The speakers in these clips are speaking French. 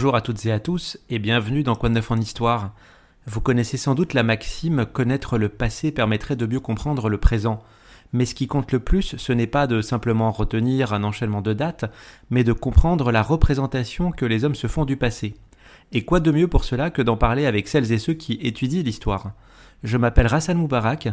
Bonjour à toutes et à tous et bienvenue dans Quoi de neuf en histoire. Vous connaissez sans doute la maxime connaître le passé permettrait de mieux comprendre le présent. Mais ce qui compte le plus, ce n'est pas de simplement retenir un enchaînement de dates, mais de comprendre la représentation que les hommes se font du passé. Et quoi de mieux pour cela que d'en parler avec celles et ceux qui étudient l'histoire? Je m'appelle Rassan Moubarak,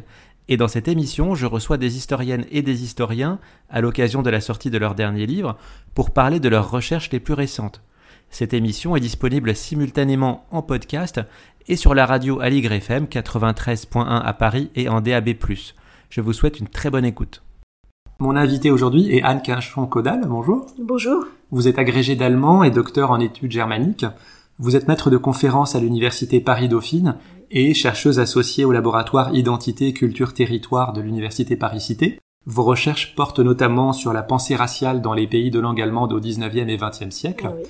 et dans cette émission, je reçois des historiennes et des historiens, à l'occasion de la sortie de leur dernier livre, pour parler de leurs recherches les plus récentes. Cette émission est disponible simultanément en podcast et sur la radio Aligre FM 93.1 à Paris et en DAB+. Je vous souhaite une très bonne écoute. Mon invité aujourd'hui est Anne Quinchon-Caudal. Bonjour. Bonjour. Vous êtes agrégé d'allemand et docteur en études germaniques. Vous êtes maître de conférences à l'université Paris-Dauphine et chercheuse associée au laboratoire Identité, Culture, Territoire de l'université Paris-Cité. Vos recherches portent notamment sur la pensée raciale dans les pays de langue allemande au 19e et 20e siècle. Oui.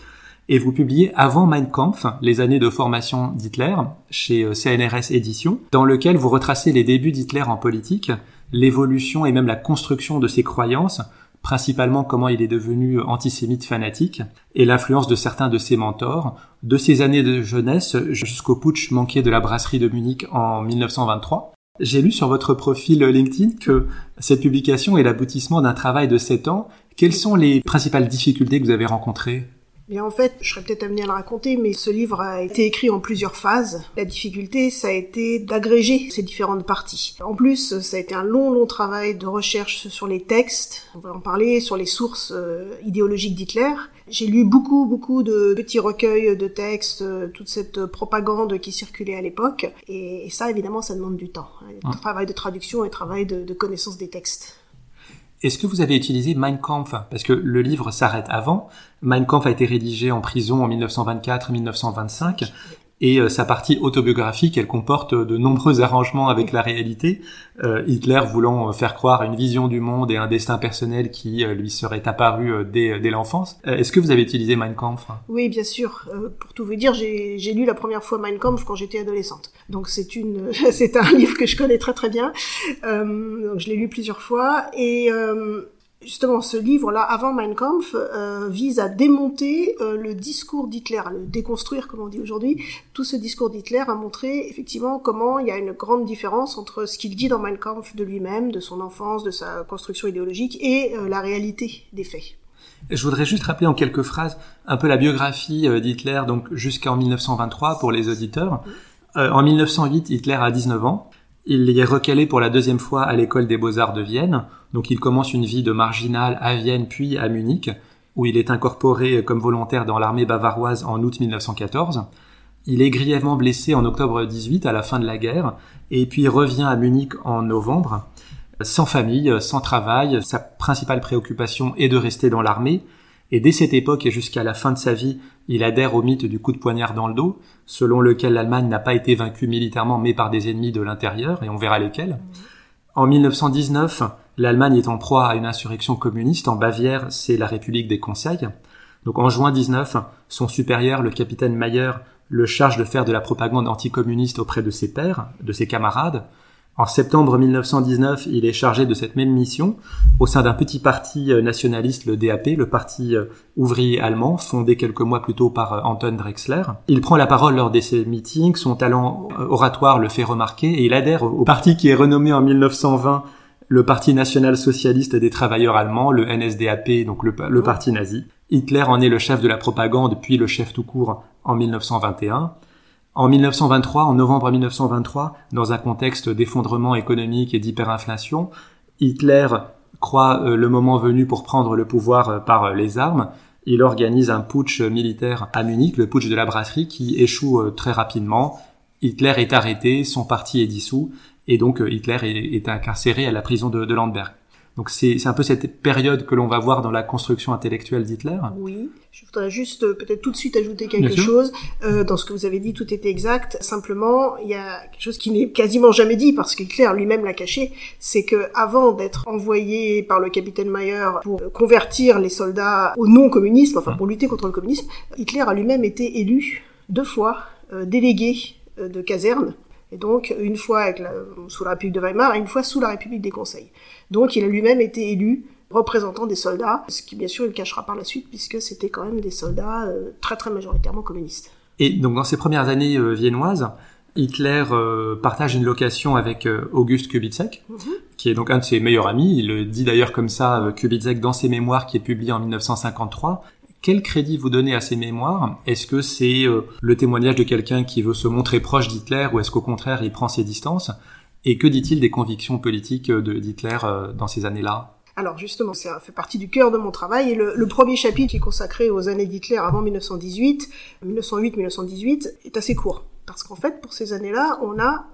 Et vous publiez avant Mein Kampf, les années de formation d'Hitler, chez euh, CNRS Éditions, dans lequel vous retracez les débuts d'Hitler en politique, l'évolution et même la construction de ses croyances, principalement comment il est devenu antisémite fanatique, et l'influence de certains de ses mentors, de ses années de jeunesse jusqu'au putsch manqué de la brasserie de Munich en 1923. J'ai lu sur votre profil LinkedIn que cette publication est l'aboutissement d'un travail de 7 ans. Quelles sont les principales difficultés que vous avez rencontrées? Bien en fait, je serais peut-être amenée à le raconter, mais ce livre a été écrit en plusieurs phases. La difficulté, ça a été d'agréger ces différentes parties. En plus, ça a été un long, long travail de recherche sur les textes, on va en parler, sur les sources euh, idéologiques d'Hitler. J'ai lu beaucoup, beaucoup de petits recueils de textes, euh, toute cette propagande qui circulait à l'époque, et, et, ça, évidemment, ça demande du temps. Un travail de traduction et travail de, de connaissance des textes. Est-ce que vous avez utilisé Mein Kampf? Parce que le livre s'arrête avant. Mein Kampf a été rédigé en prison en 1924-1925 et euh, sa partie autobiographique, elle comporte de nombreux arrangements avec la réalité. Euh, Hitler voulant faire croire à une vision du monde et un destin personnel qui euh, lui serait apparu euh, dès, dès l'enfance. Euh, est-ce que vous avez utilisé Mein Kampf Oui, bien sûr. pour tout vous dire, j'ai lu la première fois Mein Kampf quand j'étais adolescente. Donc c'est une, c'est un livre que je connais très très bien. donc je l'ai lu plusieurs fois et justement, ce livre-là, avant Mein Kampf, euh, vise à démonter euh, le discours d'Hitler, à le déconstruire, comme on dit aujourd'hui. Tout ce discours d'Hitler a montré effectivement comment il y a une grande différence entre ce qu'il dit dans Mein Kampf de lui-même, de son enfance, de sa construction idéologique, et euh, la réalité des faits. Je voudrais juste rappeler en quelques phrases un peu la biographie d'Hitler, donc jusqu'en 1923 pour les auditeurs. En 1908, Hitler a 19 ans. Il est recalé pour la deuxième fois à l'école des beaux-arts de Vienne. Donc il commence une vie de marginal à Vienne puis à Munich, où il est incorporé comme volontaire dans l'armée bavaroise en août 1914. Il est grièvement blessé en octobre 18 à la fin de la guerre, et puis revient à Munich en novembre. Sans famille, sans travail, sa principale préoccupation est de rester dans l'armée, et dès cette époque et jusqu'à la fin de sa vie, il adhère au mythe du coup de poignard dans le dos, selon lequel l'Allemagne n'a pas été vaincue militairement mais par des ennemis de l'intérieur, et on verra lesquels. En 1919, l'Allemagne est en proie à une insurrection communiste. En Bavière, c'est la République des Conseils. Donc en juin 19, son supérieur, le capitaine Mayer, le charge de faire de la propagande anticommuniste auprès de ses pairs, de ses camarades. En septembre 1919, il est chargé de cette même mission au sein d'un petit parti nationaliste, le DAP, le parti ouvrier allemand, fondé quelques mois plus tôt par Anton Drexler. Il prend la parole lors de ses meetings, son talent oratoire le fait remarquer et il adhère au parti qui est renommé en 1920 le Parti national socialiste des travailleurs allemands, le NSDAP, donc le, le parti nazi. Hitler en est le chef de la propagande, puis le chef tout court en 1921. En 1923, en novembre 1923, dans un contexte d'effondrement économique et d'hyperinflation, Hitler croit le moment venu pour prendre le pouvoir par les armes. Il organise un putsch militaire à Munich, le putsch de la brasserie, qui échoue très rapidement. Hitler est arrêté, son parti est dissous, et donc Hitler est, incarcéré à la prison de, de Landberg. Donc c'est un peu cette période que l'on va voir dans la construction intellectuelle d'Hitler. Oui, je voudrais juste euh, peut-être tout de suite ajouter quelque chose. Euh, dans ce que vous avez dit, tout était exact. Simplement, il y a quelque chose qui n'est quasiment jamais dit parce que Hitler lui-même l'a caché, c'est que avant d'être envoyé par le capitaine Mayer pour convertir les soldats au non-communisme, enfin pour lutter contre le communisme, Hitler a lui-même été élu deux fois euh, délégué euh, de caserne et donc une fois avec la, sous la République de Weimar et une fois sous la République des Conseils. Donc il a lui-même été élu représentant des soldats, ce qui bien sûr il cachera par la suite puisque c'était quand même des soldats euh, très très majoritairement communistes. Et donc dans ces premières années euh, viennoises, Hitler euh, partage une location avec Auguste Kubitschek, mhm. qui est donc un de ses meilleurs amis. Il le dit d'ailleurs comme ça, Kubitschek, dans ses mémoires qui est publié en 1953. Quel crédit vous donnez à ces mémoires? Est-ce que c'est le témoignage de quelqu'un qui veut se montrer proche d'Hitler ou est-ce qu'au contraire il prend ses distances? Et que dit-il des convictions politiques d'Hitler dans ces années-là? Alors justement, ça fait partie du cœur de mon travail. Et le, premier chapitre qui est consacré aux années d'Hitler avant 1918, 1908-1918, est assez court. Parce qu'en fait, pour ces années-là, on n'a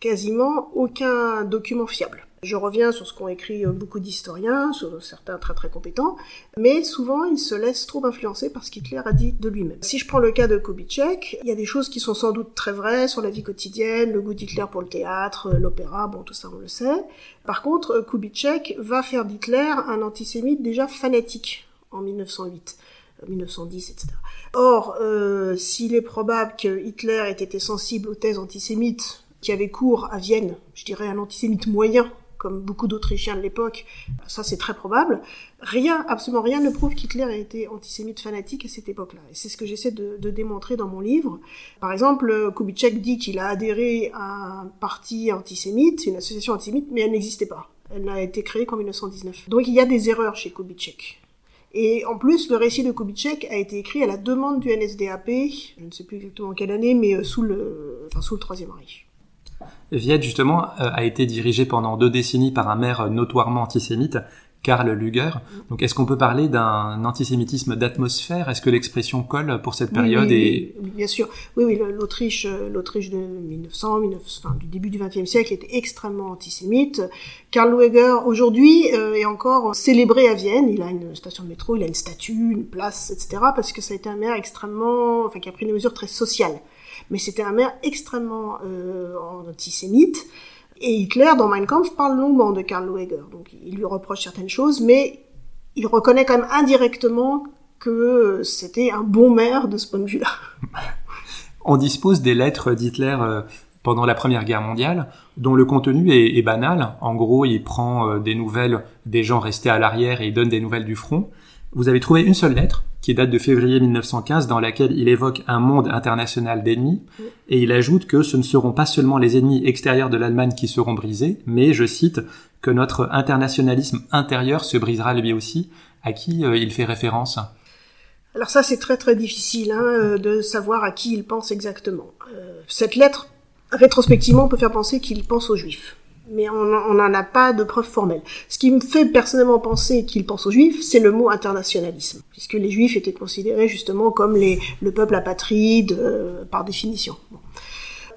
quasiment aucun document fiable. Je reviens sur ce qu'ont écrit euh, beaucoup d'historiens, certains très très compétents, mais souvent ils se laissent trop influencer par ce qu'Hitler a dit de lui-même. Si je prends le cas de Kubitschek, il y a des choses qui sont sans doute très vraies sur la vie quotidienne, le goût d'Hitler pour le théâtre, euh, l'opéra, bon tout ça on le sait. Par contre, euh, Kubitschek va faire d'Hitler un antisémite déjà fanatique en 1908. 1910, etc. Or, s'il est probable que Hitler ait été sensible aux thèses antisémites qui avaient cours à Vienne, je dirais un antisémite moyen, comme beaucoup d'Autrichiens de l'époque, ça c'est très probable. Rien, absolument rien ne prouve qu'Hitler a été antisémite fanatique à cette époque-là. Et c'est ce que j'essaie de, démontrer dans mon livre. Par exemple, Kubitschek dit qu'il a adhéré à un parti antisémite, une association antisémite, mais elle n'existait pas. Elle n'a été créée qu'en 1919. Donc il y a des erreurs chez Kubitschek. Et en plus, le récit de Kubitschek a été écrit à la demande du NSDAP, je ne sais plus exactement quelle année, mais euh, sous le, enfin, sous le Troisième Reich. Viette, justement, euh, a été dirigé pendant deux décennies par un maire notoirement antisémite, Karl Luger. Donc, est-ce qu'on peut parler d'un antisémitisme d'atmosphère? Est-ce que l'expression colle pour cette période oui, Bien sûr. Oui, oui, l'Autriche, euh, l'Autriche de 1900, 1900 enfin, du début du XXe siècle était extrêmement antisémite. Karl Lueger, aujourd'hui, euh, est encore célébré à Vienne. Il a une station de métro, il a une statue, une place, etc. Parce que ça a été un maire extrêmement, enfin, qui a pris des mesures très sociales mais c'était un maire extrêmement euh, antisémite. Et Hitler, dans Mein Kampf, parle longuement de Karl Lueger. Donc il lui reproche certaines choses, mais il reconnaît quand même indirectement que c'était un bon maire de ce point de vue-là. On dispose des lettres d'Hitler euh, pendant la Première Guerre mondiale, dont le contenu est, banal. En gros, il prend euh, des nouvelles des gens restés à l'arrière et il donne des nouvelles du front. Vous avez trouvé une seule lettre qui date de février 1915, dans laquelle il évoque un monde international d'ennemis, et il ajoute que ce ne seront pas seulement les ennemis extérieurs de l'Allemagne qui seront brisés, mais, je cite, que notre internationalisme intérieur se brisera lui aussi, à qui euh, il fait référence? Alors ça, c'est très très difficile hein, euh, de savoir à qui il pense exactement. Euh, cette lettre, rétrospectivement, peut faire penser qu'il pense aux Juifs mais on n'en a pas de preuve formelle. Ce qui me fait personnellement penser qu'il pense aux juifs, c'est le mot internationalisme, puisque les juifs étaient considérés justement comme les, le peuple apatride euh, par définition.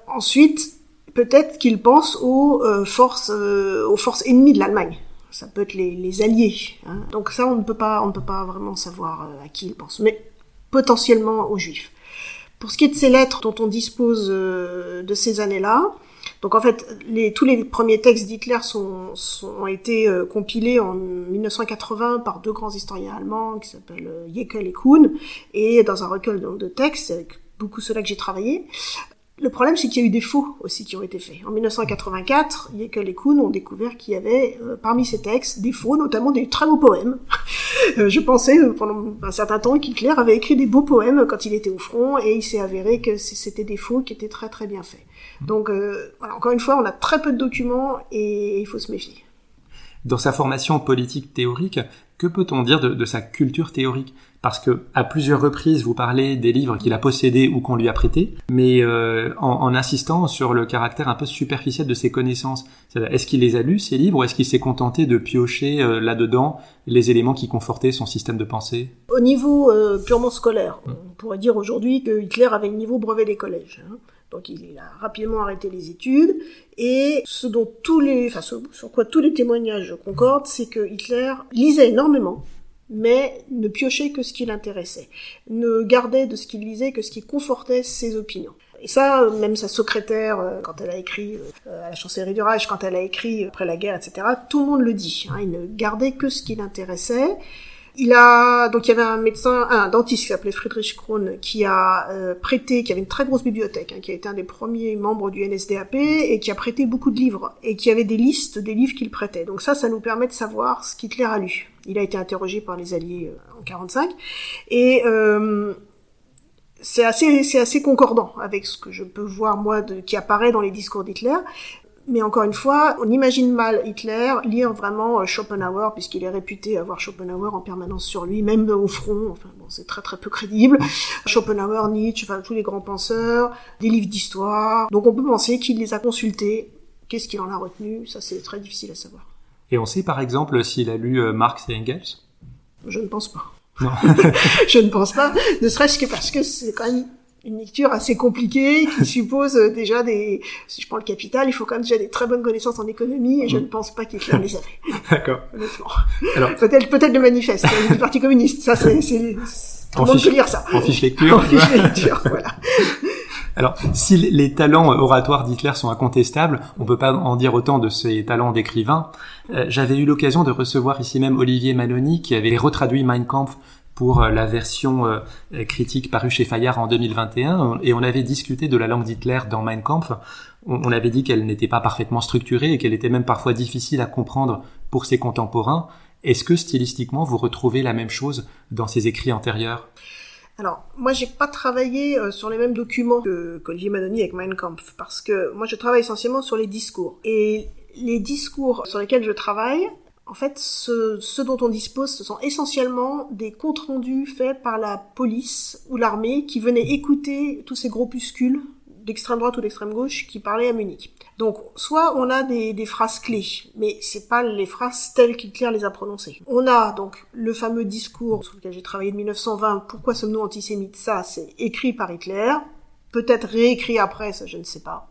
Ensuite, peut-être qu'il pense aux euh, forces, euh, aux forces ennemies de l'Allemagne. Ça peut être les, les alliés. Hein. Donc ça, on ne peut pas, on ne peut pas vraiment savoir à qui il pense, mais potentiellement aux juifs. Pour ce qui est de ces lettres dont on dispose de ces années-là, donc en fait, tous les premiers textes d'Hitler sont, ont été euh, compilés en 1980 par deux grands historiens allemands qui s'appellent euh, Jekyll et Kuhn, et dans un recueil de textes, avec beaucoup ceux-là que j'ai travaillé. Le problème, c'est qu'il y a eu des faux aussi qui ont été faits. En 1984, Jekyll et Kuhn ont découvert qu'il y avait euh, parmi ces textes des faux, notamment des très beaux poèmes. je pensais pendant un certain temps qu'Hitler avait écrit des beaux poèmes quand il était au front, et il s'est avéré que c'était des faux qui étaient très très bien faits. Donc, euh, encore une fois, on a très peu de documents et il faut se méfier. Dans sa formation politique théorique, que peut-on dire de, sa culture théorique? Parce que à plusieurs reprises, vous parlez des livres qu'il a possédés ou qu'on lui a prêtés, mais euh, en, insistant sur le caractère un peu superficiel de ses connaissances. Est-ce qu'il les a lus ces livres ou est-ce qu'il s'est contenté de piocher euh, là-dedans les éléments qui confortaient son système de pensée? Au niveau purement scolaire, on pourrait dire aujourd'hui que Hitler avait le niveau brevet des collèges. Hein. Donc il a rapidement arrêté les études. Et ce dont tous les, enfin, sur quoi tous les témoignages concordent, c'est que Hitler lisait énormément, mais ne piochait que ce qui l'intéressait, ne gardait de ce qu'il lisait que ce qui confortait ses opinions. Et ça, même sa secrétaire, euh, quand elle a écrit euh, à la chancellerie du Reich, quand elle a écrit après la guerre, etc., tout le monde le dit. Hein, il ne gardait que ce qui l'intéressait. Il a donc il y avait un médecin, un dentiste qui s'appelait Friedrich Krohn qui a euh, prêté, qui avait une très grosse bibliothèque, hein, qui a été un des premiers membres du NSDAP et qui a prêté beaucoup de livres et qui avait des listes des livres qu'il prêtait. Donc ça, ça nous permet de savoir ce qu'Hitler a lu. Il a été interrogé par les Alliés euh, en 45 et euh, c'est assez, c'est assez concordant avec ce que je peux voir moi de, qui apparaît dans les discours d'Hitler. Mais encore une fois, on imagine mal Hitler lire vraiment euh, Schopenhauer, puisqu'il est réputé avoir Schopenhauer en permanence sur lui, même au front. Enfin bon, c'est très très peu crédible. Schopenhauer, Nietzsche, enfin tous les grands penseurs, des livres d'histoire. Donc on peut penser qu'il les a consultés. Qu'est-ce qu'il en a retenu? Ça, c'est très difficile à savoir. Et on sait par exemple s'il a lu euh, Marx et Engels? Je ne pense pas. Non. je ne pense pas, ne serait-ce que parce que c'est quand même une lecture assez compliquée qui suppose euh, déjà des si je prends le capital il faut quand même déjà des très bonnes connaissances en économie et je ne pense pas qu'Hitler les avait D'accord. honnêtement Alors- peut-être peut-être le manifeste hein, du parti communiste ça c'est tout le monde fiche- peut lire ça En fiche lecture. en fiche lecture voilà Alors, si les talents euh, oratoires d'Hitler sont incontestables, on peut pas en dire autant de ses talents d'écrivain. Euh, J'avais eu l'occasion de recevoir ici même Olivier Maloney, qui avait retraduit Mein Kampf pour euh, la version euh, critique parue chez Fayard en 2021, et on avait discuté de la langue d'Hitler dans Mein Kampf. On avait dit qu'elle n'était pas parfaitement structurée et qu'elle était même parfois difficile à comprendre pour ses contemporains. Est-ce que stylistiquement vous retrouvez la même chose dans ses écrits antérieurs? Alors, moi, j'ai pas travaillé euh, sur les mêmes documents que qu'Olivier Madoni avec Mein Kampf, parce que moi, je travaille essentiellement sur les discours. Et les discours sur lesquels je travaille, en fait, ce, ce dont on dispose, ce sont essentiellement des comptes rendus faits par la police ou l'armée qui venaient écouter tous ces groupuscules d'extrême droite ou d'extrême gauche qui parlaient à Munich. Donc, soit on a des, des phrases clés, mais c'est pas les phrases telles qu'Hitler les a prononcées. On a donc le fameux discours sur lequel j'ai travaillé de 1920, Pourquoi sommes-nous antisémites? Ça, c'est écrit par Hitler, peut-être réécrit après, ça je ne sais pas.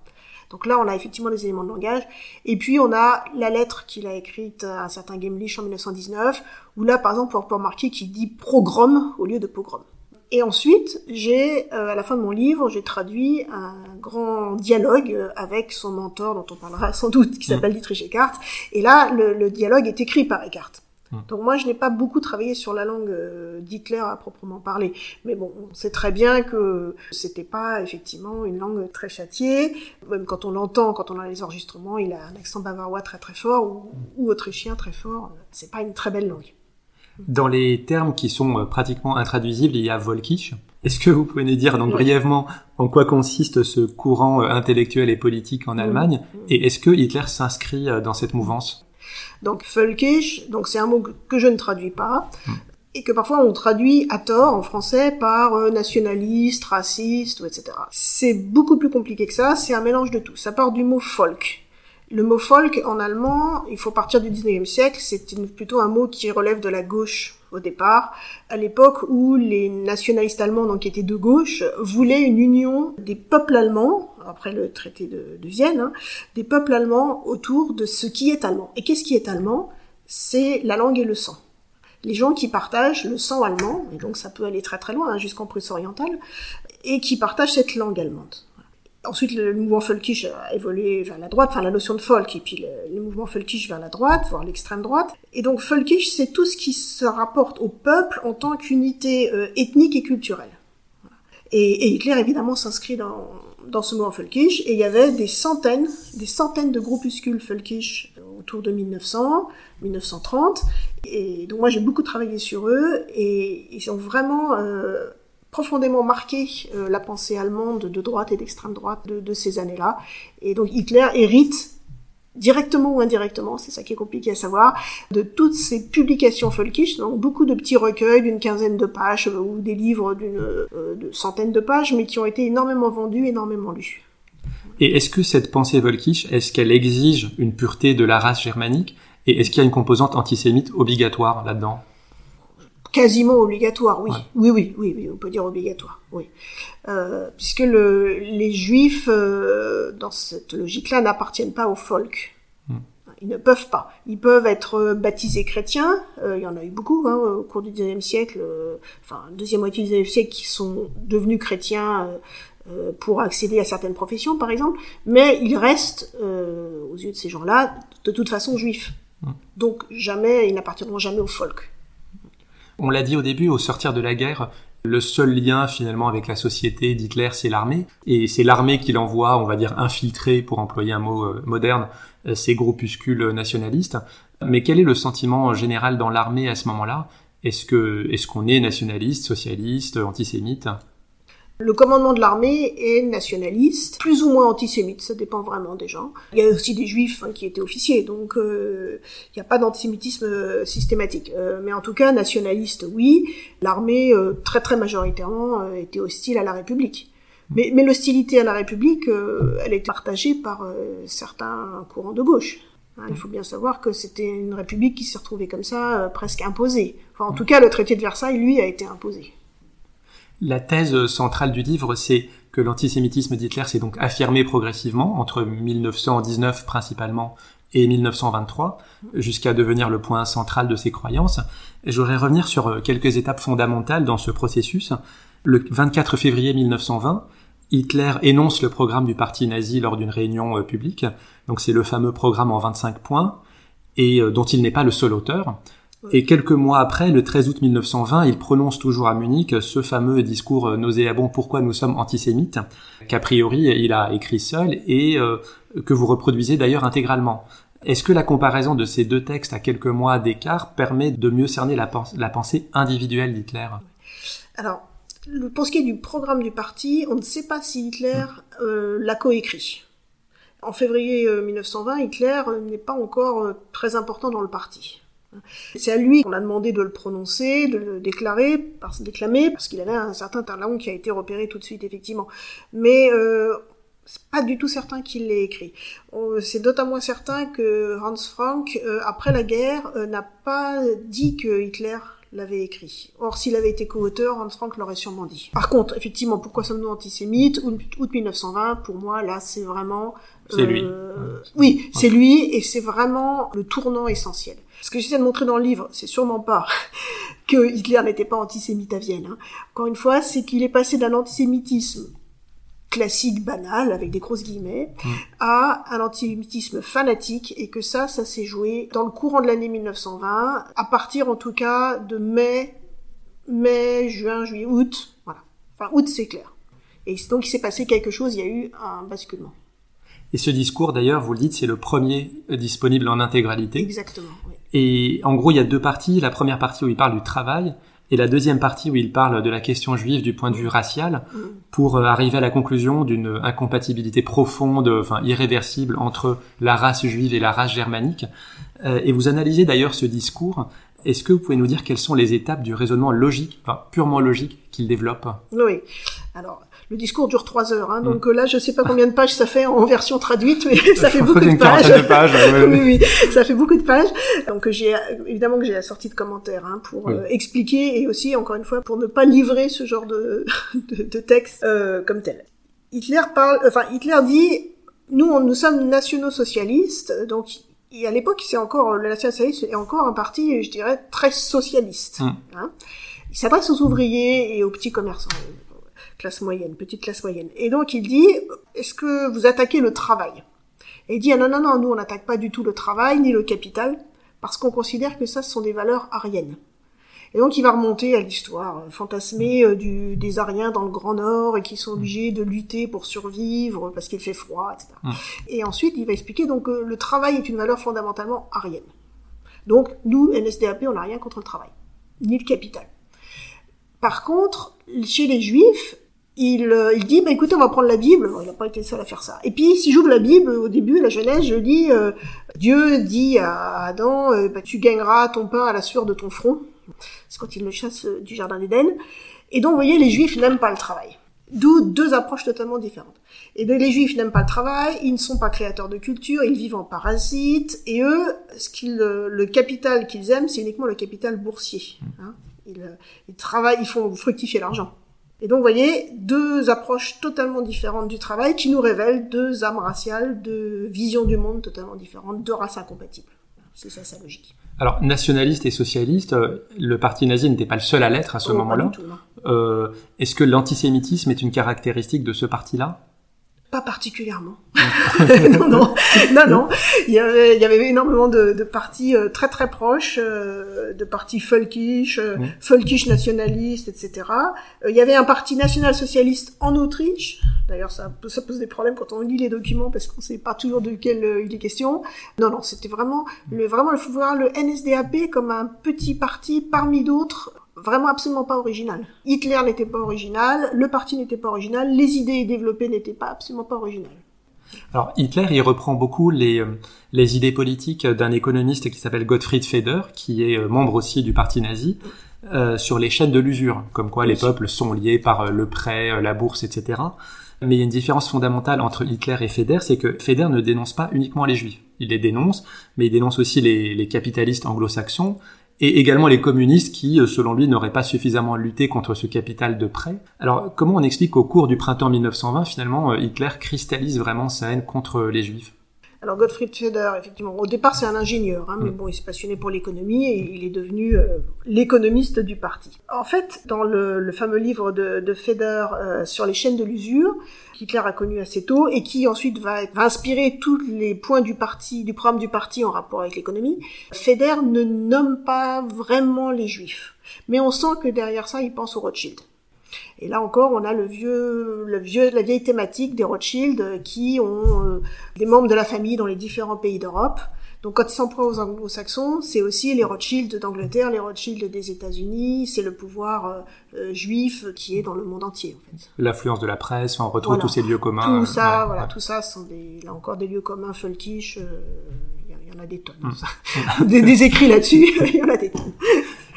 Donc là, on a effectivement des éléments de langage. Et puis, on a la lettre qu'il a écrite à un certain Gemlich en 1919, où là, par exemple, on peut remarquer qu'il dit progrom au lieu de pogrom. Et ensuite, j'ai, euh, à la fin de mon livre, j'ai traduit un grand dialogue euh, avec son mentor, dont on parlera sans doute, qui s'appelle Dietrich Eckart. Et là, le, le dialogue est écrit par Eckart. Mm. Donc moi, je n'ai pas beaucoup travaillé sur la langue euh, d'Hitler à proprement parler. Mais bon, on sait très bien que c'était pas effectivement une langue très châtiée. Même quand on l'entend, quand on a les enregistrements, il a un accent bavarois très très fort ou, ou autrichien très fort. C'est pas une très belle langue. Dans les termes qui sont euh, pratiquement intraduisibles, il y a Volkisch. Est-ce que vous pouvez nous dire donc brièvement en quoi consiste ce courant euh, intellectuel et politique en Allemagne? Et est-ce que Hitler s'inscrit dans cette mouvance? Donc Völkisch, donc c'est un mot que- je ne traduis pas. Et que parfois on traduit à tort en français par euh, nationaliste, raciste, etc. C'est beaucoup plus compliqué que ça, c'est un mélange de tout. Ça part du mot folk. Le mot folk en allemand, il faut partir du 19e siècle, c'est plutôt un mot qui relève de la gauche au départ, à l'époque où les nationalistes allemands, donc qui étaient de gauche, voulaient une union des peuples allemands, après le traité de, Vienne, hein, des peuples allemands autour de ce qui est allemand. Et qu'est-ce qui est allemand? C'est la langue et le sang. Les gens qui partagent le sang allemand, et donc ça peut aller très très loin, hein, jusqu'en Prusse orientale, et qui partagent cette langue allemande. Ensuite, le mouvement folkish a évolué vers la droite, enfin la notion de folk, et puis le, le mouvement folkish vers la droite, voire l'extrême droite. Et donc folkish, c'est tout ce qui se rapporte au peuple en tant qu'unité euh, ethnique et culturelle. Et Hitler, évidemment, s'inscrit dans, dans ce mouvement folkish, et il y avait des centaines, des centaines de groupuscules folkish autour de 1900, 1930. Et donc moi, j'ai beaucoup travaillé sur eux, et ils ont vraiment... Euh, profondément marqué euh, la pensée allemande de droite et d'extrême droite de ces années-là. Et donc Hitler hérite directement ou indirectement, c'est ça qui est compliqué à savoir, de toutes ces publications folkish, donc beaucoup de petits recueils d'une quinzaine de pages euh, ou des livres d'une euh, de centaines de pages, mais qui ont été énormément vendus, énormément lus. Et est-ce que cette pensée Volkisch, est-ce qu'elle exige une pureté de la race germanique? Et est-ce qu'il y a une composante antisémite obligatoire là-dedans? Quasiment obligatoire, oui. Ouais. oui. Oui, oui, oui, on peut dire obligatoire, oui. Euh, puisque le, les juifs, euh, dans cette logique-là, n'appartiennent pas au folk. Hmm. Ils ne peuvent pas. Ils peuvent être euh, baptisés chrétiens, euh, il y en a eu beaucoup hein, au cours du XIXe siècle, euh, enfin, deuxième moitié du XIXe siècle, qui sont devenus chrétiens pour accéder à certaines professions, par exemple, mais ils restent, euh, aux yeux de ces gens-là, de toute façon juifs. Hmm. Donc jamais, ils n'appartiendront jamais au folk. On l'a dit au début, au sortir de la guerre, le seul lien finalement avec la société d'Hitler, c'est l'armée. Et c'est l'armée qui l'envoie, on va dire, infiltrer, pour employer un mot euh, moderne, euh, ces groupuscules nationalistes. Mais quel est le sentiment général dans l'armée à ce moment-là? Est-ce que est-ce qu'on est nationaliste, socialiste, antisémite? Le commandement de l'armée est nationaliste, plus ou moins antisémite, ça dépend vraiment des gens. Il y a aussi des juifs hein, qui étaient officiers, donc euh, il n'y a pas d'antisémitisme euh, systématique. Euh, mais en tout cas, nationaliste, oui. L'armée, très très majoritairement, était hostile à la République. Mais, mais l'hostilité à la République, elle est partagée par certains courants de gauche. Hein, il faut bien savoir que c'était une République qui s'est retrouvée comme ça, presque imposée. Enfin, en tout cas, le traité de Versailles, lui, a été imposé. La thèse centrale du livre, c'est que l'antisémitisme d'Hitler s'est donc affirmé progressivement entre 1919 principalement et 1923, jusqu'à devenir le point central de ses croyances. J'aurais revenir sur euh, quelques étapes fondamentales dans ce processus. Le 24 février 1920, Hitler énonce le programme du parti nazi lors d'une réunion euh, publique. Donc c'est le fameux programme en 25 points, et euh, dont il n'est pas le seul auteur. Et quelques mois après, le 13 août 1920, il prononce toujours à Munich ce fameux discours euh, nauséabond Pourquoi nous sommes antisémites, qu'a priori il a écrit seul et euh, que vous reproduisez d'ailleurs intégralement. Est-ce que la comparaison de ces deux textes à quelques mois d'écart permet de mieux cerner la, pensée individuelle d'Hitler? Alors, pour ce qui est du programme du parti, on ne sait pas si Hitler euh, l'a coécrit. En février 1920, Hitler n'est pas encore très important dans le parti. C'est à lui qu'on a demandé de le prononcer, de le déclarer, par, déclamer, parce qu'il avait un certain talent qui a été repéré tout de suite, effectivement. Mais euh, c'est pas du tout certain qu'il l'ait écrit. C'est d'autant moins certain que Hans Frank, euh, après la guerre, euh, n'a pas dit que Hitler l'avait écrit. Or, s'il avait été co-auteur, Hans Frank l'aurait sûrement dit. Par contre, effectivement, pourquoi sommes-nous antisémites Août 1920, pour moi, là, c'est vraiment... C'est lui. Oui, c'est lui, et c'est vraiment le tournant essentiel. Ce que j'essaie de montrer dans le livre, c'est sûrement pas que Hitler n'était pas antisémite à Vienne. Hein. Encore une fois, c'est qu'il est passé d'un antisémitisme classique, banal, avec des grosses guillemets, mm. à un antisémitisme fanatique, et que ça, ça s'est joué dans le courant de l'année 1920, à partir en tout cas de mai, mai, juin, juillet, août, voilà. Enfin, août, c'est clair. Et donc il s'est passé quelque chose, il y a eu un basculement. Et ce discours, d'ailleurs, vous le dites, c'est le premier disponible en intégralité. Exactement. Oui. Et en gros, il y a deux parties. La première partie où il parle du travail et la deuxième partie où il parle de la question juive du point de vue racial mm. pour euh, arriver à la conclusion d'une incompatibilité profonde, enfin irréversible entre la race juive et la race germanique. Euh, et vous analysez d'ailleurs ce discours. Est-ce que vous pouvez nous dire quelles sont les étapes du raisonnement logique, enfin purement logique, qu'il développe? Oui. Alors, le discours dure trois heures, hein, donc euh, là, je sais pas combien de pages ça fait en version traduite, mais ça fait beaucoup de pages. oui, oui, ça fait beaucoup de pages. Donc j'ai évidemment que j'ai la sortie de commentaires hein, pour euh, expliquer et aussi, encore une fois, pour ne pas livrer ce genre de, de, de texte euh, comme tel. Hitler parle, enfin Hitler dit, nous, on, nous sommes nationaux-socialistes, donc et à l'époque, c'est encore le national-socialisme est encore un parti, je dirais, très socialiste. Hum. Hein. Il s'adresse aux ouvriers et aux petits commerçants classe moyenne, petite classe moyenne. Et donc il dit, est-ce que vous attaquez le travail? Et il dit, ah non, non, non, nous on n'attaque pas du tout le travail ni le capital, parce qu'on considère que ça, ce sont des valeurs ariennes. Et donc il va remonter à l'histoire euh, fantasmée euh, du, des Ariens dans le Grand Nord et qui sont obligés de lutter pour survivre parce qu'il fait froid, etc. Mmh. Et ensuite il va expliquer donc que le travail est une valeur fondamentalement arienne. Donc nous, NSDAP, on n'a rien contre le travail, ni le capital. Par contre, chez les Juifs, il, euh, il dit, bah, écoutez, on va prendre la Bible. il n'a pas été seul à faire ça. Et puis, si j'ouvre la Bible, au début, la Genèse, je lis, euh, Dieu dit à Adam, euh, bah, tu gagneras ton pain à la sueur de ton front. C'est quand il le chasse du Jardin d'Éden. Et donc, vous voyez, les Juifs n'aiment pas le travail. D'où deux approches totalement différentes. Et les Juifs n'aiment pas le travail, ils ne sont pas créateurs de culture, ils vivent en parasites, et eux, ce qu'ils, le capital qu'ils aiment, c'est uniquement le capital boursier. Hein. Ils, ils travaillent, ils font fructifier l'argent. Et donc, vous voyez, deux approches totalement différentes du travail qui nous révèlent deux âmes raciales, deux visions du monde totalement différentes, deux races incompatibles. C'est ça sa logique. Alors, nationaliste et socialiste, euh, le parti nazi n'était pas le seul à l'être à ce oh, moment-là. Euh, Est-ce que l'antisémitisme est une caractéristique de ce parti-là? Pas particulièrement. non, non, non, non. Il y avait, il y avait énormément de, de partis euh, très très proches, euh, de partis folkish, euh, folkish nationalistes, etc. il y avait un parti national-socialiste en Autriche. D'ailleurs, ça, ça pose des problèmes quand on lit les documents parce qu'on sait pas toujours de quel il est question. Non, non, c'était vraiment le vraiment le voir le NSDAP comme un petit parti parmi d'autres vraiment absolument pas original. Hitler n'était pas original, le parti n'était pas original, les idées développées n'étaient pas absolument pas originales. Alors Hitler, il reprend beaucoup les, euh, les idées politiques d'un économiste qui s'appelle Gottfried Feder, qui est euh, membre aussi du parti nazi, euh, sur les chaînes de l'usure, comme quoi les peuples sont liés par le prêt, la bourse, etc. Mais il y a une différence fondamentale entre Hitler et Feder, c'est que Feder ne dénonce pas uniquement les juifs. Il les dénonce, mais il dénonce aussi les, les capitalistes anglo-saxons, et également les communistes qui, euh, selon lui, n'auraient pas suffisamment lutté contre ce capital de prêt. Alors, comment on explique qu'au cours du printemps 1920, finalement, euh, Hitler cristallise vraiment sa haine contre les juifs? Alors Gottfried Feder, effectivement, au départ c'est un ingénieur, hein, mais mm. bon, il s'est passionné pour l'économie et il est devenu euh, l'économiste du parti. En fait, dans le, fameux livre de, de Feder euh, sur les chaînes de l'usure, qu'Hitler a connu assez tôt et qui ensuite va, va, inspirer tous les points du parti, du programme du parti en rapport avec l'économie, Feder ne nomme pas vraiment les juifs, mais on sent que derrière ça, il pense aux Rothschild. Et là encore, on a le vieux, le vieux, la vieille thématique des Rothschild qui ont euh, des membres de la famille dans les différents pays d'Europe. Donc quand ils s'en prennent aux anglo-saxons, c'est aussi les Rothschild d'Angleterre, les Rothschild des États-Unis, c'est le pouvoir euh, euh, juif qui est dans le monde entier. En fait. L'influence de la presse, on retrouve tous ces lieux communs. Tout ça, voilà, tout ça sont des, là encore des lieux communs folkish. Il y, en a des tonnes. Hum. des, des, écrits là-dessus, il y en a des tonnes.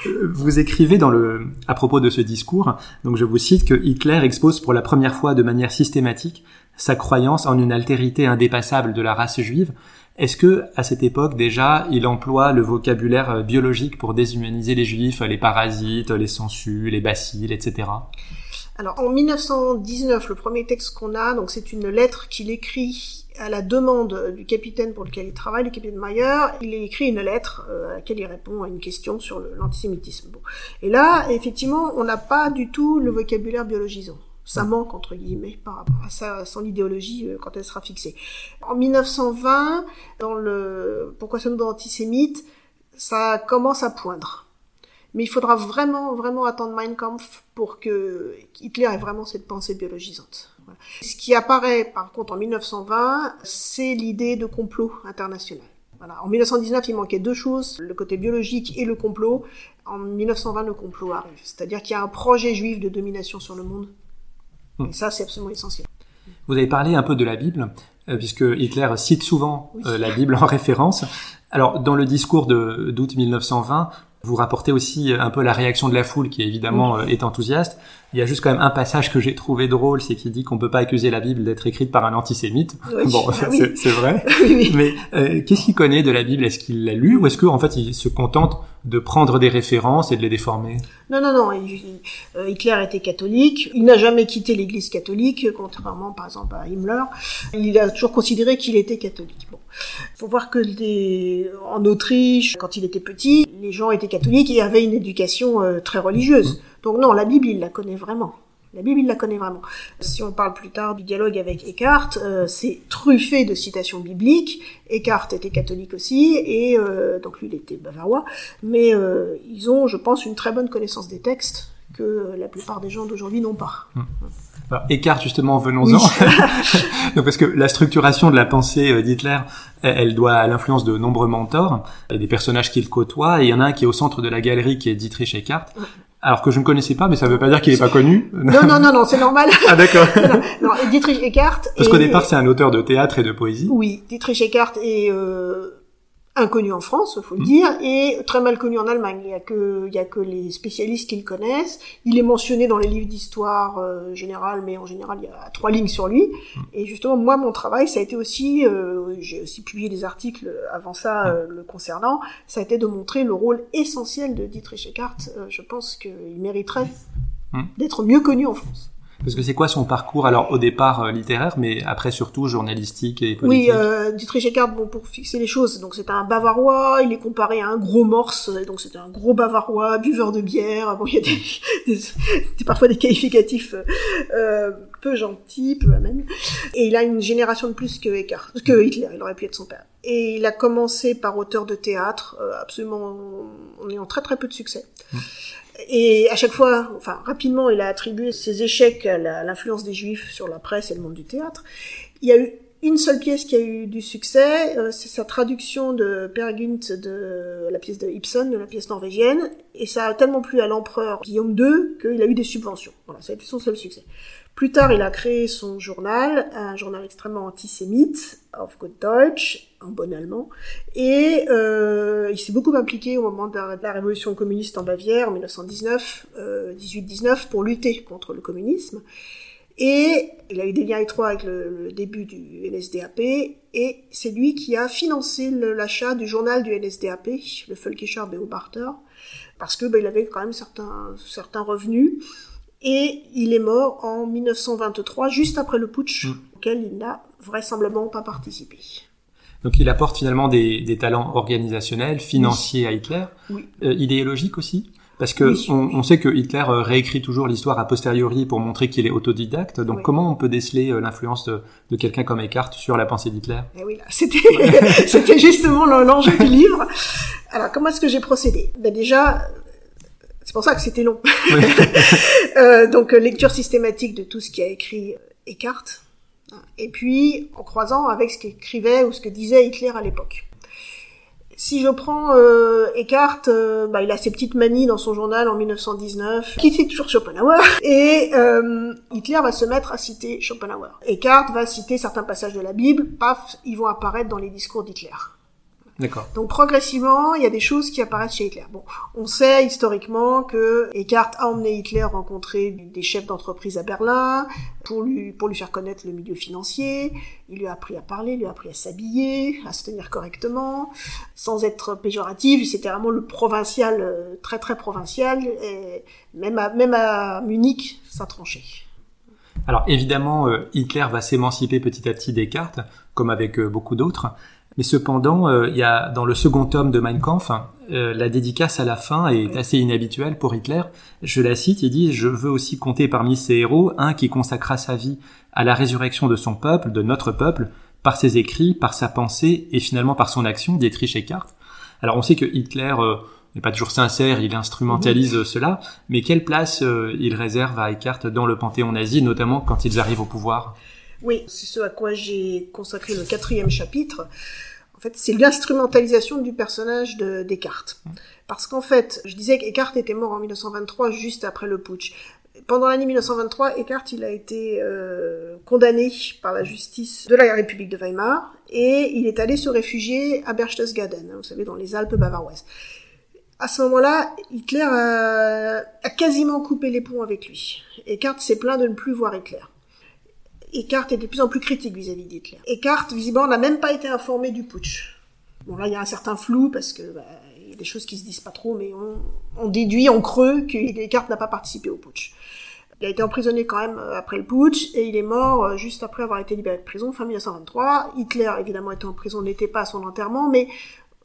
Vous écrivez dans le, à propos de ce discours, donc je vous cite que Hitler expose pour la première fois de manière systématique sa croyance en une altérité indépassable de la race juive. Est-ce que, à cette époque, déjà, il emploie le vocabulaire euh, biologique pour déshumaniser les juifs, les parasites, les sangsues, les bacilles, etc.? Alors, en 1919, le premier texte qu'on a, donc c'est une lettre qu'il écrit à la demande du capitaine pour lequel il travaille, le capitaine Mayer, il écrit une lettre euh, à laquelle il répond à une question sur l'antisémitisme. Bon. Et là, effectivement, on n'a pas du tout le vocabulaire biologisant. Ça manque, entre guillemets, par rapport à, sa, son idéologie euh, quand elle sera fixée. En 1920, dans le Pourquoi sommes-nous antisémites, ça commence à poindre. Mais il faudra vraiment, vraiment attendre Mein Kampf pour que Hitler ait vraiment cette pensée biologisante. Ce qui apparaît par contre en 1920, c'est l'idée de complot international. Voilà. En 1919, il manquait deux choses, le côté biologique et le complot. En 1920, le complot arrive. C'est-à-dire qu'il y a un projet juif de domination sur le monde. Hmm. Et ça, c'est absolument essentiel. Vous avez parlé un peu de la Bible, euh, puisque Hitler cite souvent euh, la Bible en référence. Alors, dans le discours d'août 1920, vous rapportez aussi un peu la réaction de la foule qui évidemment euh, est enthousiaste. Il y a juste quand même un passage que j'ai trouvé drôle, c'est qu'il dit qu'on peut pas accuser la Bible d'être écrite par un antisémite. bon, ah c'est vrai. Mais euh, qu'est-ce qu'il connaît de la Bible? Est-ce qu'il l'a lu? Ou est-ce qu'en fait il se contente de prendre des références et de les déformer? Non, non, non. Euh, Hitler était catholique. Il n'a jamais quitté l'Église catholique, contrairement par exemple à Himmler. Il a toujours considéré qu'il était catholique. Bon, faut voir que des... en Autriche, quand il était petit, les gens étaient catholiques et avaient une éducation euh, très religieuse. Donc non, la Bible, il la connaît vraiment. La Bible, il la connaît vraiment. Si on parle plus tard du dialogue avec Eckhart, euh, c'est truffé de citations bibliques. Eckhart était catholique aussi, et euh, donc lui, il était bavarois. Mais ils ont, je pense, une très bonne connaissance des textes que la plupart des gens d'aujourd'hui n'ont pas. Hmm. Eckhart, justement, venons-en. parce que la structuration de la pensée d'Hitler, elle doit à l'influence de nombreux mentors, et des personnages qu'il côtoie, et il y en a un qui est au centre de la galerie, qui est Dietrich Eckhart alors que je ne connaissais pas, mais ça ne veut pas dire qu'il n'est pas connu. Non, non, non, non, c'est normal. ah d'accord. non, Dietrich Eckart. Parce qu'au départ, c'est un auteur de théâtre et de poésie. Oui, Dietrich Eckart est euh, inconnu en France, faut le mm. dire, et très mal connu en Allemagne. Il y a que, il y a que les spécialistes qui le connaissent. Il est mentionné dans les livres d'histoire euh, générale, mais en général, il y a trois lignes sur lui. Mm. Et justement, moi, mon travail, ça a été aussi, euh, j'ai aussi publié des articles avant ça mm. euh, le concernant, ça a été de montrer le rôle essentiel de Dietrich Eckart. Euh, je pense qu'il mériterait d'être mieux connu en France. Parce que c'est quoi son parcours Alors au départ euh, littéraire, mais après surtout journalistique et politique. Oui, euh, Dietrich Eckart, bon, pour fixer les choses, donc c'est un Bavarois, il est comparé à un gros morse, donc c'était un gros Bavarois, buveur de bière. Bon, il y a des, des, parfois des qualificatifs euh, peu gentils, peu amènes. Et il a une génération de plus que Eckart, que Hitler. Il aurait pu être son père. Et il a commencé par auteur de théâtre, euh, absolument en ayant très très peu de succès. Mmh. Et à chaque fois, enfin rapidement, il a attribué ses échecs à l'influence des Juifs sur la presse et le monde du théâtre. Il y a eu une seule pièce qui a eu du succès, euh, c'est sa traduction de Gynt de la pièce de Ibsen, de la pièce norvégienne, et ça a tellement plu à l'empereur Guillaume II qu'il a eu des subventions. Voilà, ça a été son seul succès. Plus tard, il a créé son journal, un journal extrêmement antisémite, Auf Good Deutsch, en bon allemand, et euh, il s'est beaucoup impliqué au moment de la, révolution communiste en Bavière en 1919, euh, 18-19, pour lutter contre le communisme. Et il a eu des liens étroits avec le, début du NSDAP, et c'est lui qui a financé l'achat du journal du NSDAP, le Völkischer Beobachter, parce que ben, il avait quand même certains, certains revenus. Et il est mort en 1923, juste après le putsch, mm. auquel il n'a vraisemblablement pas participé. Donc il apporte finalement des, des talents organisationnels, financiers à Hitler, oui. euh, idéologiques aussi parce que on, on, sait que Hitler euh, réécrit toujours l'histoire a posteriori pour montrer qu'il est autodidacte. Donc comment on peut déceler euh, l'influence de, de quelqu'un comme Eckhart sur la pensée d'Hitler? Eh oui, c'était c'était justement l'enjeu du livre. Alors comment est-ce que j'ai procédé? Ben Déjà, c'est pour ça que c'était long. euh, donc lecture systématique de tout ce qui a écrit Eckhart, et puis en croisant avec ce qu'écrivait ou ce que disait Hitler à l'époque. Si je prends euh, Eckhart, euh, bah, il a ses petites manies dans son journal en 1919, qui cite toujours Schopenhauer, et euh, Hitler va se mettre à citer Schopenhauer. Eckhart va citer certains passages de la Bible, paf, ils vont apparaître dans les discours d'Hitler. D'accord. Donc progressivement, il y a des choses qui apparaissent chez Hitler. Bon, on sait historiquement que Eckhart a emmené Hitler rencontrer des chefs d'entreprise à Berlin pour lui pour lui faire connaître le milieu financier. Il lui a appris à parler, il lui a appris à s'habiller, à se tenir correctement, sans être péjoratif. C'était vraiment le provincial, euh, très très provincial. Et même à même à Munich, ça tranchait. Alors évidemment, euh, Hitler va s'émanciper petit à petit des cartes, comme avec euh, beaucoup d'autres. Mais cependant, euh, il y a dans le second tome de Mein Kampf, euh, la dédicace à la fin est assez inhabituelle pour Hitler. Je la cite, il dit « Je veux aussi compter parmi ces héros un qui consacra sa vie à la résurrection de son peuple, de notre peuple, par ses écrits, par sa pensée et finalement par son action, Dietrich Eckart. » Alors on sait que Hitler euh, n'est pas toujours sincère, il instrumentalise cela, mais quelle place il réserve à Eckart dans le panthéon nazi, notamment quand ils arrivent au pouvoir? Oui, c'est ce à quoi j'ai consacré le quatrième chapitre. En fait, c'est l'instrumentalisation du personnage de Descartes. Parce qu'en fait, je disais qu'Eckhart était mort en 1923, juste après le putsch. Pendant l'année 1923, Eckhart il a été euh, condamné par la justice de la République de Weimar et il est allé se réfugier à Berchtesgaden, vous savez, dans les Alpes bavaroises. À ce moment-là, Hitler a, a, quasiment coupé les ponts avec lui. Eckhart s'est plaint de ne plus voir Hitler. Eckhart est de plus en plus critique vis-à-vis d'Hitler. Eckhart, visiblement, n'a même pas été informé du putsch. Bon, là, il y a un certain flou, parce que bah, il y a des choses qui se disent pas trop, mais on, déduit en creux qu'Eckhart n'a pas participé au putsch. Il a été emprisonné quand même euh, après le putsch, et il est mort euh, juste après avoir été libéré de prison, fin 1923. Hitler, évidemment, était en prison, n'était pas à son enterrement, mais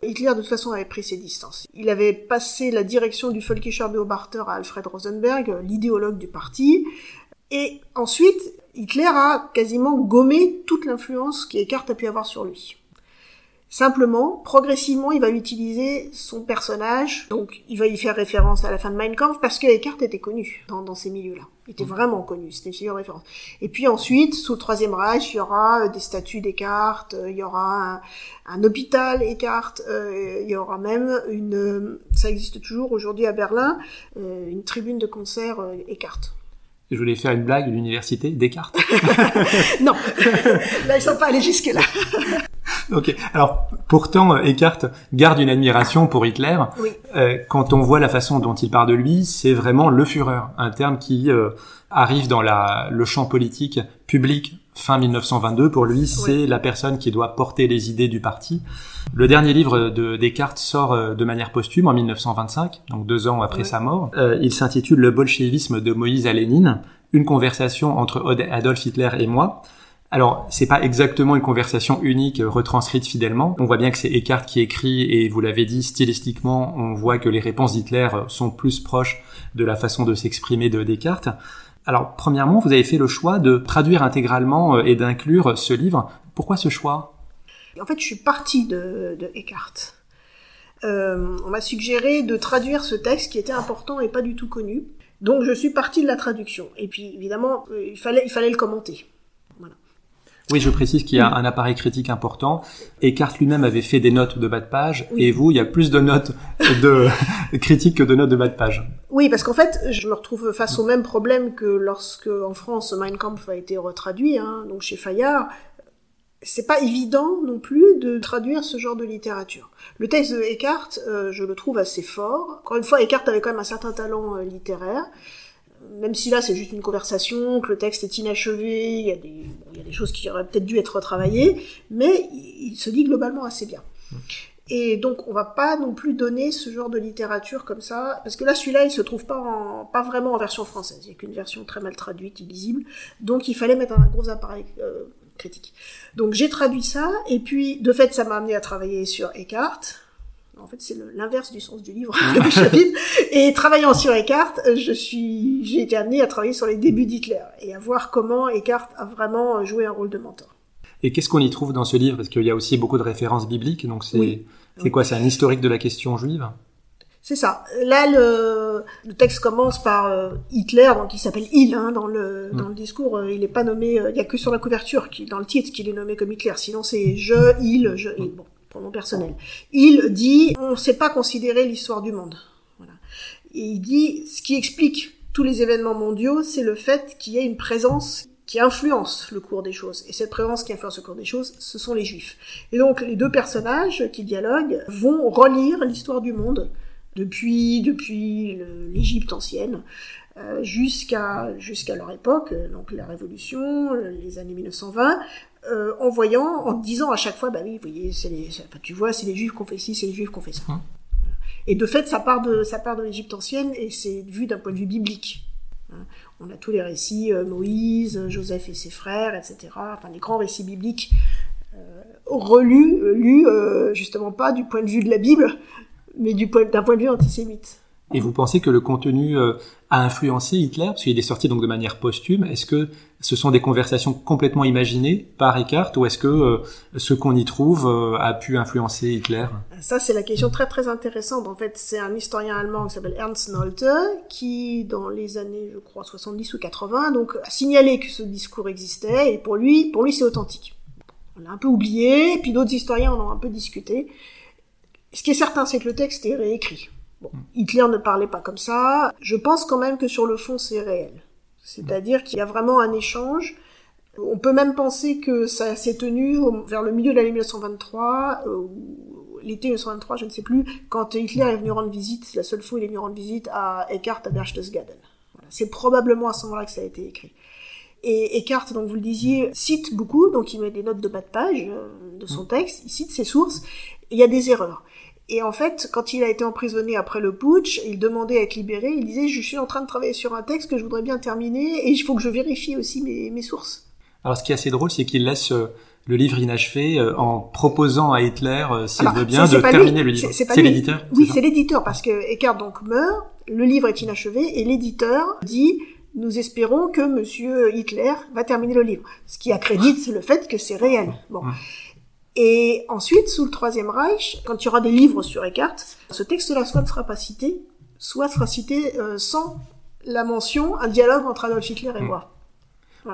Hitler, de toute façon, avait pris ses distances. Il avait passé la direction du Völkischer Beobachter à Alfred Rosenberg, l'idéologue du parti, et ensuite, Hitler a quasiment gommé toute l'influence qu'Eckhart a pu avoir sur lui. Simplement, progressivement, il va utiliser son personnage, donc il va y faire référence à la fin de Mein Kampf, parce que Eckhart était connu dans, ces milieux-là. Il était vraiment connu, c'était une figure de référence. Et puis ensuite, sous le Troisième Reich, il y aura euh, des statues d'Eckhart, euh, il y aura un, hôpital Eckhart, euh, il y aura même une, ça existe toujours aujourd'hui à Berlin, une tribune de concert Eckhart je voulais faire une blague, l'université Descartes. non, là ils sont pas allés jusque là. ok. Alors pourtant, Eckhart garde une admiration pour Hitler. Oui. Euh, quand on voit la façon dont il parle de lui, c'est vraiment le Führer, un terme qui euh, arrive dans la, le champ politique public fin 1922. Pour lui, c'est la personne qui doit porter les idées du parti. Le dernier livre de Descartes sort euh, de manière posthume en 1925, donc deux ans après sa mort. Euh, il s'intitule Le bolchevisme de Moïse à Lénine. une conversation entre Adolf Hitler et moi. Alors, c'est pas exactement une conversation unique euh, retranscrite fidèlement. On voit bien que c'est Eckhart qui écrit et vous l'avez dit stylistiquement, on voit que les réponses d'Hitler sont plus proches de la façon de s'exprimer de Descartes. Alors, premièrement, vous avez fait le choix de traduire intégralement euh, et d'inclure ce livre. Pourquoi ce choix? En fait, je suis partie de, Eckhart. Euh, on m'a suggéré de traduire ce texte qui était important et pas du tout connu. Donc, je suis partie de la traduction. Et puis, évidemment, il fallait le commenter. Oui, je précise qu'il y a un appareil critique important. Eckhart lui-même avait fait des notes de bas de page, et vous, il y a plus de notes de critiques que de notes de bas de page. Oui, parce qu'en fait, je me retrouve face au même problème que lorsque, en France, Mein Kampf a été retraduit, hein, donc chez Fayard. C'est pas évident non plus de traduire ce genre de littérature. Le texte de Eckhart, euh, je le trouve assez fort. Encore une fois, Eckhart avait quand même un certain talent euh, littéraire même si là c'est juste une conversation, que le texte est inachevé, il y a des, il y a des choses qui auraient peut-être dû être retravaillées, mais il se dit globalement assez bien. Et donc on va pas non plus donner ce genre de littérature comme ça, parce que là celui-là il se trouve pas en, pas vraiment en version française, il y a qu'une version très mal traduite, illisible, donc il fallait mettre un gros appareil euh, critique. Donc j'ai traduit ça, et puis de fait ça m'a amené à travailler sur Eckhart, en fait, c'est l'inverse du sens du livre, du chapitre. Et travaillant sur Eckhart, je suis, j'ai été amenée à travailler sur les débuts d'Hitler et à voir comment Eckhart a vraiment joué un rôle de mentor. Et qu'est-ce qu'on y trouve dans ce livre? Parce qu'il y a aussi beaucoup de références bibliques, donc c'est c'est quoi? C'est un historique de la question juive? C'est ça. Là, le, le, texte commence par euh, Hitler, donc il s'appelle Il hein, dans le mm. dans le discours. Euh, il est pas nommé. Euh, il y a que sur la couverture, qui, dans le titre, qu'il est nommé comme Hitler. Sinon, c'est je, il, je, il. Bon mon personnel. Il dit on ne sait pas considérer l'histoire du monde. Voilà. Et il dit ce qui explique tous les événements mondiaux, c'est le fait qu'il y ait une présence qui influence le cours des choses. Et cette présence qui influence le cours des choses, ce sont les juifs. Et donc les deux personnages qui dialoguent vont relire l'histoire du monde depuis depuis l'Égypte ancienne euh, jusqu'à jusqu'à leur époque, donc la Révolution, les années 1920, euh, en voyant, en disant à chaque fois, bah oui, vous voyez, c'est les, enfin, tu vois, c'est les Juifs qu'on fait ci, c'est les Juifs qu'on fait ça. Hein. Et de fait, ça part de, ça part de l'Égypte ancienne et c'est vu d'un point de vue biblique. Hein. On a tous les récits, euh, Moïse, Joseph et ses frères, etc. Enfin, les grands récits bibliques euh, relus, euh, lus justement pas du point de vue de la Bible, mais du point, d'un point de vue antisémite. Et vous pensez que le contenu a influencé Hitler, parce qu'il est sorti donc de manière posthume. Est-ce que ce sont des conversations complètement imaginées par Eckhart ou est-ce que euh, ce qu'on y trouve euh, a pu influencer Hitler? Ça, c'est la question très très intéressante. En fait, c'est un historien allemand qui s'appelle Ernst Nolte qui, dans les années, je crois, 70 ou 80, donc, a signalé que ce discours existait et pour lui, pour lui, c'est authentique. On l'a un peu oublié, puis d'autres historiens en ont un peu discuté. Ce qui est certain, c'est que le texte est réécrit. Bon, Hitler ne parlait pas comme ça. Je pense quand même que sur le fond, c'est réel. C'est-à-dire qu'il y a vraiment un échange. On peut même penser que ça s'est tenu vers le milieu de l'année 1923, euh, l'été 1923, je ne sais plus, quand Hitler est venu rendre visite, la seule fois où il est venu rendre visite à Eckhart à Berchtesgaden. Voilà. C'est probablement à ce moment-là que ça a été écrit. Et Eckhart, donc vous le disiez, cite beaucoup, donc il met des notes de bas de page euh, de son mmh. texte, il cite ses sources, et il y a des erreurs. Et en fait, quand il a été emprisonné après le putsch, il demandait à être libéré, il disait, je suis en train de travailler sur un texte que je voudrais bien terminer, et il faut que je vérifie aussi mes, sources. Alors ce qui est assez drôle, c'est qu'il laisse euh, le livre inachevé euh, en proposant à Hitler, euh, s'il veut bien, de terminer le livre. C'est l'éditeur Oui, c'est l'éditeur, parce que Eckhart donc meurt, le livre est inachevé, et l'éditeur dit, nous espérons que monsieur Hitler va terminer le livre. Ce qui accrédite le fait que c'est réel. Bon. Et ensuite, sous le Troisième Reich, quand il y aura des livres sur Eckhart, ce texte-là soit ne sera pas cité, soit sera cité euh, sans la mention un dialogue entre Adolf Hitler et hmm. moi.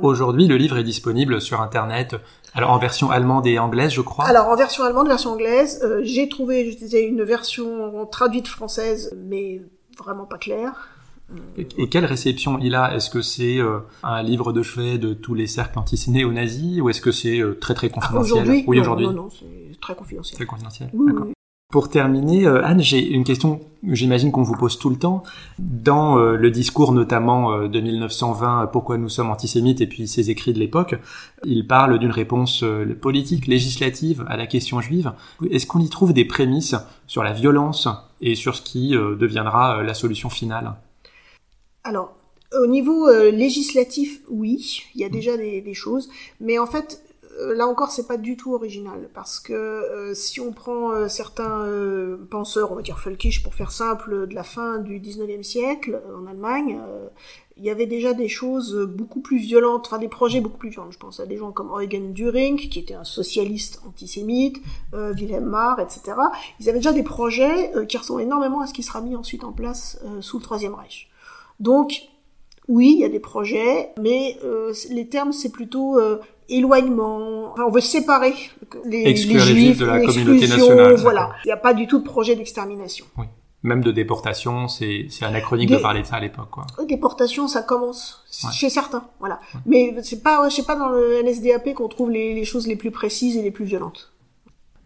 Aujourd'hui, le livre est disponible sur Internet, alors en version allemande et anglaise, je crois. Alors en version allemande, version anglaise, euh, j'ai trouvé, je disais, une version traduite française, mais vraiment pas claire. Et quelle réception il a? Est-ce que c'est euh, un livre de chevet de tous les cercles antisénés nazis ou est-ce que c'est euh, très très confidentiel? Aujourd'hui, oui, aujourd'hui. Non, non, c'est très confidentiel. Très confidentiel. Pour terminer, euh, Anne, j'ai une question j'imagine qu'on vous pose tout le temps. Dans le discours notamment de 1920, Pourquoi nous sommes antisémites, et puis ses écrits de l'époque, il parle d'une réponse politique, législative à la question juive. Est-ce qu'on y trouve des prémices sur la violence et sur ce qui deviendra la solution finale? Alors, Au niveau euh, législatif, oui, il y a déjà des, choses, mais en fait, euh, là encore, c'est pas du tout original, parce que euh, si on prend certains penseurs, on va dire Völkisch pour faire simple, de la fin du 19e siècle en Allemagne, il y avait déjà des choses beaucoup plus violentes, enfin des projets beaucoup plus violents. Je pense à des gens comme Eugen Düring, qui était un socialiste antisémite, Wilhelm Marr, etc. Ils avaient déjà des projets qui ressemblent énormément à ce qui sera mis ensuite en place sous le Troisième Reich. Donc, oui, il y a des projets, mais les termes, c'est plutôt éloignement. Enfin, on veut séparer les, les juifs de la communauté nationale. Voilà, il n'y a pas du tout de projet d'extermination. Oui. Même de déportation, c'est anachronique de parler de ça à l'époque. Déportation, ça commence chez certains, voilà. Mais c'est pas, je sais pas dans le NSDAP qu'on trouve les, les choses les plus précises et les plus violentes.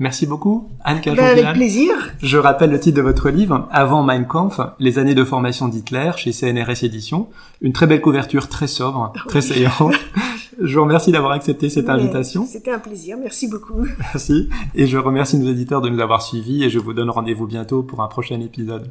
Merci beaucoup, Anne ben Avec plaisir. Je rappelle le titre de votre livre, Avant Mein Kampf, les années de formation d'Hitler, chez CNRS Éditions. Une très belle couverture, très sobre, très saillante. je vous remercie d'avoir accepté cette invitation. C'était un plaisir, merci beaucoup. Merci. Et je remercie nos éditeurs de nous avoir suivis et je vous donne rendez-vous bientôt pour un prochain épisode.